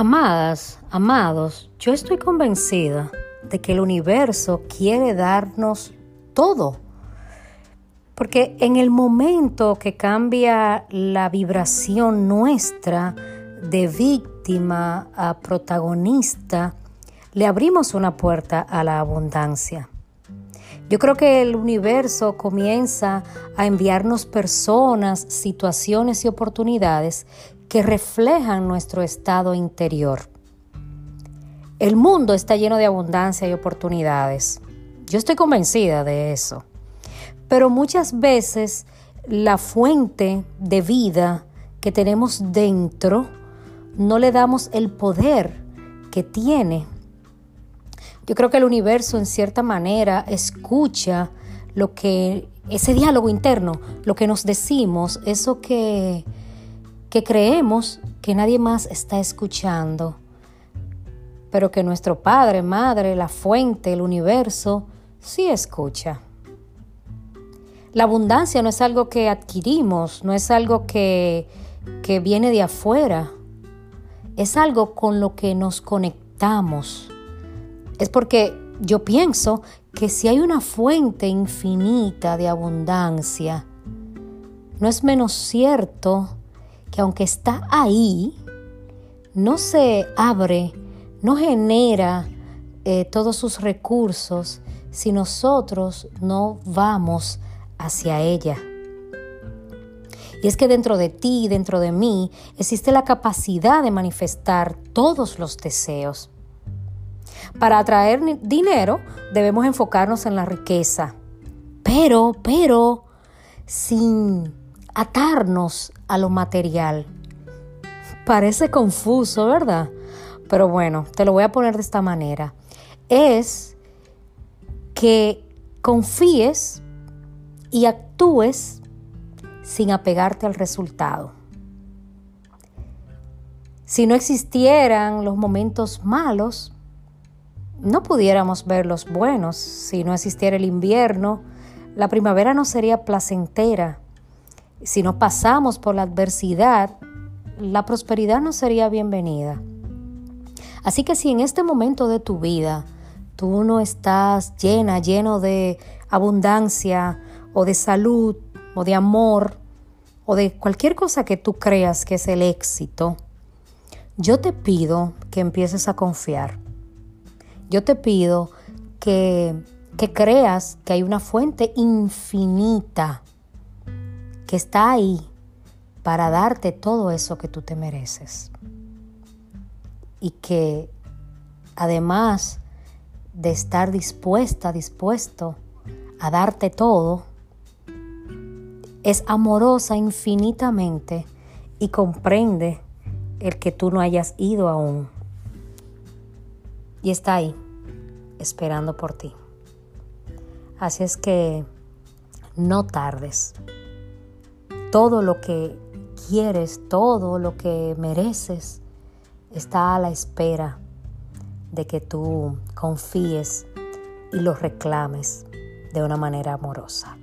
Amadas, amados, yo estoy convencida de que el universo quiere darnos todo. Porque en el momento que cambia la vibración nuestra de víctima a protagonista, le abrimos una puerta a la abundancia. Yo creo que el universo comienza a enviarnos personas, situaciones y oportunidades que reflejan nuestro estado interior. El mundo está lleno de abundancia y oportunidades. Yo estoy convencida de eso. Pero muchas veces la fuente de vida que tenemos dentro no le damos el poder que tiene yo creo que el universo en cierta manera escucha lo que, ese diálogo interno, lo que nos decimos, eso que, que creemos que nadie más está escuchando, pero que nuestro Padre, Madre, la fuente, el universo, sí escucha. La abundancia no es algo que adquirimos, no es algo que, que viene de afuera, es algo con lo que nos conectamos es porque yo pienso que si hay una fuente infinita de abundancia, no es menos cierto que aunque está ahí, no se abre, no genera eh, todos sus recursos si nosotros no vamos hacia ella. Y es que dentro de ti, dentro de mí, existe la capacidad de manifestar todos los deseos. Para atraer dinero debemos enfocarnos en la riqueza, pero, pero, sin atarnos a lo material. Parece confuso, ¿verdad? Pero bueno, te lo voy a poner de esta manera. Es que confíes y actúes sin apegarte al resultado. Si no existieran los momentos malos, no pudiéramos ver los buenos si no existiera el invierno. La primavera no sería placentera. Si no pasamos por la adversidad, la prosperidad no sería bienvenida. Así que si en este momento de tu vida tú no estás llena, lleno de abundancia o de salud o de amor o de cualquier cosa que tú creas que es el éxito, yo te pido que empieces a confiar yo te pido que, que creas que hay una fuente infinita que está ahí para darte todo eso que tú te mereces. Y que además de estar dispuesta, dispuesto a darte todo, es amorosa infinitamente y comprende el que tú no hayas ido aún y está ahí, esperando por ti. Así es que no tardes. Todo lo que quieres, todo lo que mereces, está a la espera de que tú confíes y lo reclames de una manera amorosa.